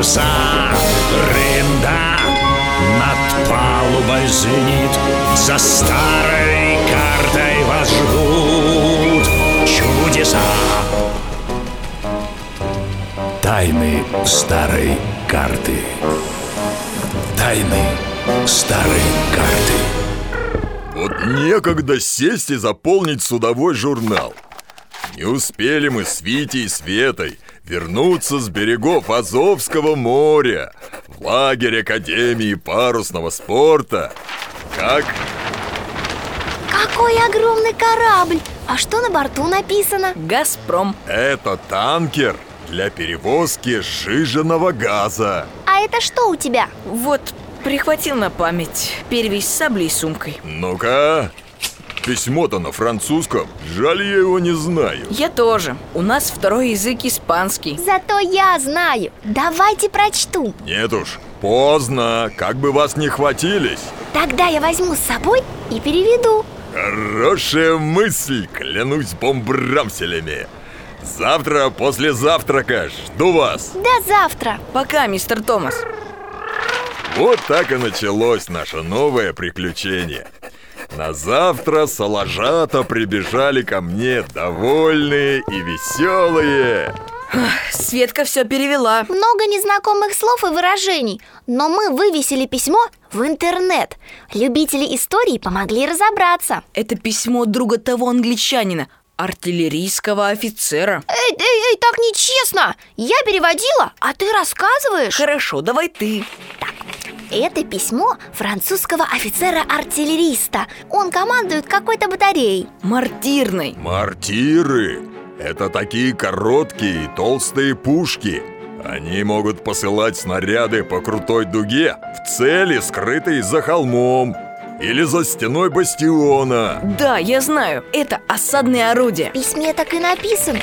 паруса Рында над палубой звенит За старой картой вас ждут чудеса. Тайны старой карты. Тайны старой карты. Вот некогда сесть и заполнить судовой журнал. Не успели мы с Витей и Светой вернуться с берегов Азовского моря В лагерь Академии парусного спорта. Как? Какой огромный корабль! А что на борту написано? Газпром это танкер для перевозки сжиженного газа. А это что у тебя? Вот, прихватил на память. Перевесь с саблей и сумкой. Ну-ка Письмо-то на французском. Жаль, я его не знаю. Я тоже. У нас второй язык испанский. Зато я знаю. Давайте прочту. Нет уж, поздно. Как бы вас не хватились. Тогда я возьму с собой и переведу. Хорошая мысль, клянусь бомбрамселями. Завтра после завтрака жду вас. До завтра. Пока, мистер Томас. Вот так и началось наше новое приключение На завтра салажата прибежали ко мне довольные и веселые. Светка все перевела. Много незнакомых слов и выражений Но мы вывесили письмо в интернет. Любители истории помогли разобраться. Это письмо друга того англичанина Артиллерийского офицера. Эй, эй, эй, так нечестно! Я переводила, а ты рассказываешь? Хорошо, давай ты Это письмо французского офицера-артиллериста. Он командует какой-то батареей. Мартирной Мортиры – это такие короткие и толстые пушки. Они могут посылать снаряды по крутой дуге В цели, скрытые за холмом Или за стеной бастиона. Да, я знаю, это осадные орудия В письме так и написано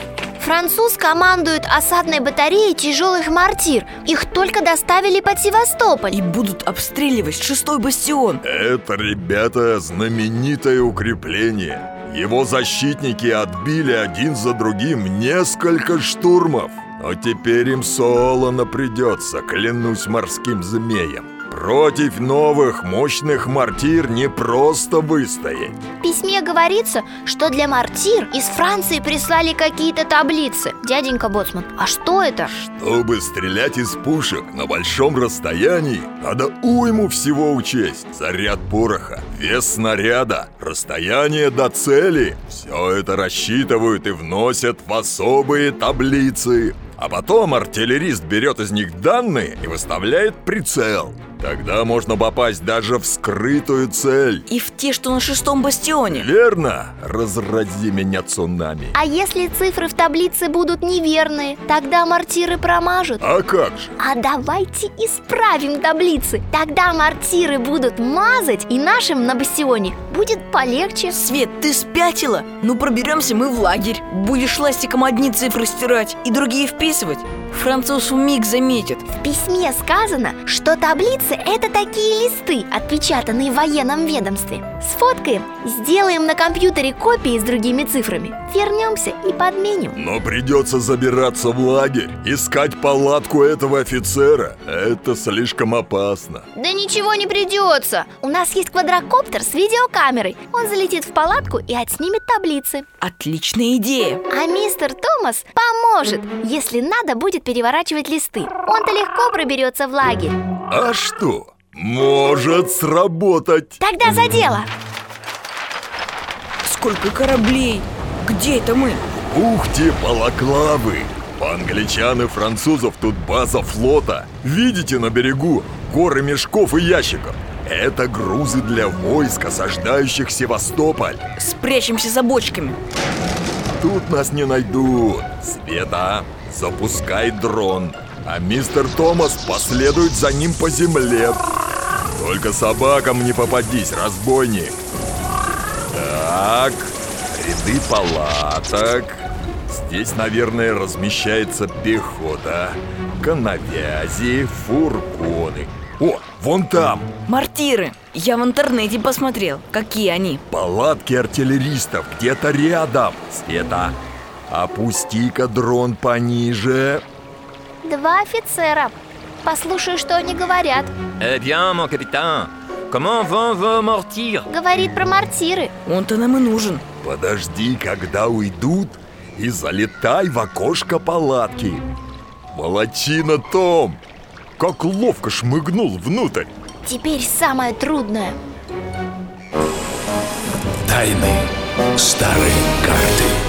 Француз командует осадной батареей тяжелых мортир. Их только доставили под Севастополь. И будут обстреливать шестой бастион. Это, ребята, знаменитое укрепление. Его защитники отбили один за другим несколько штурмов. Но теперь им солоно придется, клянусь морским змеем Против новых мощных мортир не просто выстоять. В письме говорится, что для мортир из Франции прислали какие-то таблицы. Дяденька Боцман, а что это? Чтобы стрелять из пушек на большом расстоянии, надо уйму всего учесть. Заряд пороха, вес снаряда, расстояние до цели. Все это рассчитывают и вносят в особые таблицы а потом артиллерист берет из них данные и выставляет прицел. Тогда можно попасть даже в скрытую цель. И в те, что на шестом бастионе. Верно? Разрази меня цунами. А если цифры в таблице будут неверные, тогда мортиры промажут. А как же? А давайте исправим таблицы. Тогда мортиры будут мазать, и нашим на бастионе будет полегче. Свет, ты спятила? Ну проберемся мы в лагерь. Будешь ластиком одни цифры стирать и другие вписывать Француз миг заметит. В письме сказано, что таблицы – это такие листы, отпечатанные в военном ведомстве. Сфоткаем, сделаем на компьютере копии с другими цифрами Вернемся и подменим. Но придется забираться в лагерь Искать палатку этого офицера. Это слишком опасно. Да ничего не придется. У нас есть квадрокоптер с видеокамерой. Он залетит в палатку и отснимет таблицы. Отличная идея. А мистер Томас поможет, если надо будет переворачивать листы. Он-то легко проберется в лагерь. А что? Может сработать. Тогда за дело. Сколько кораблей? Где это мы? Ух ты, балаклавы! У англичан и французов тут база флота. Видите на берегу горы мешков и ящиков? Это грузы для войск, осаждающих Севастополь. Спрячемся за бочками. Тут нас не найдут. Света, запускай дрон а мистер Томас последует за ним по земле. Только собакам не попадись, разбойник. Так, ряды палаток. Здесь, наверное, размещается пехота, коновязи, фургоны. О, вон там Мортиры Я в интернете посмотрел, какие они палатки артиллеристов где-то рядом. Света, опусти-ка дрон пониже. Два офицера Послушай, что они говорят Eh bien, mon capitaine, comment vont vos mortiers Говорит про мортиры Он-то нам и нужен Подожди, когда уйдут, и залетай в окошко палатки. Молодчина, Том! Как ловко шмыгнул внутрь. Теперь самое трудное Тайны старой карты.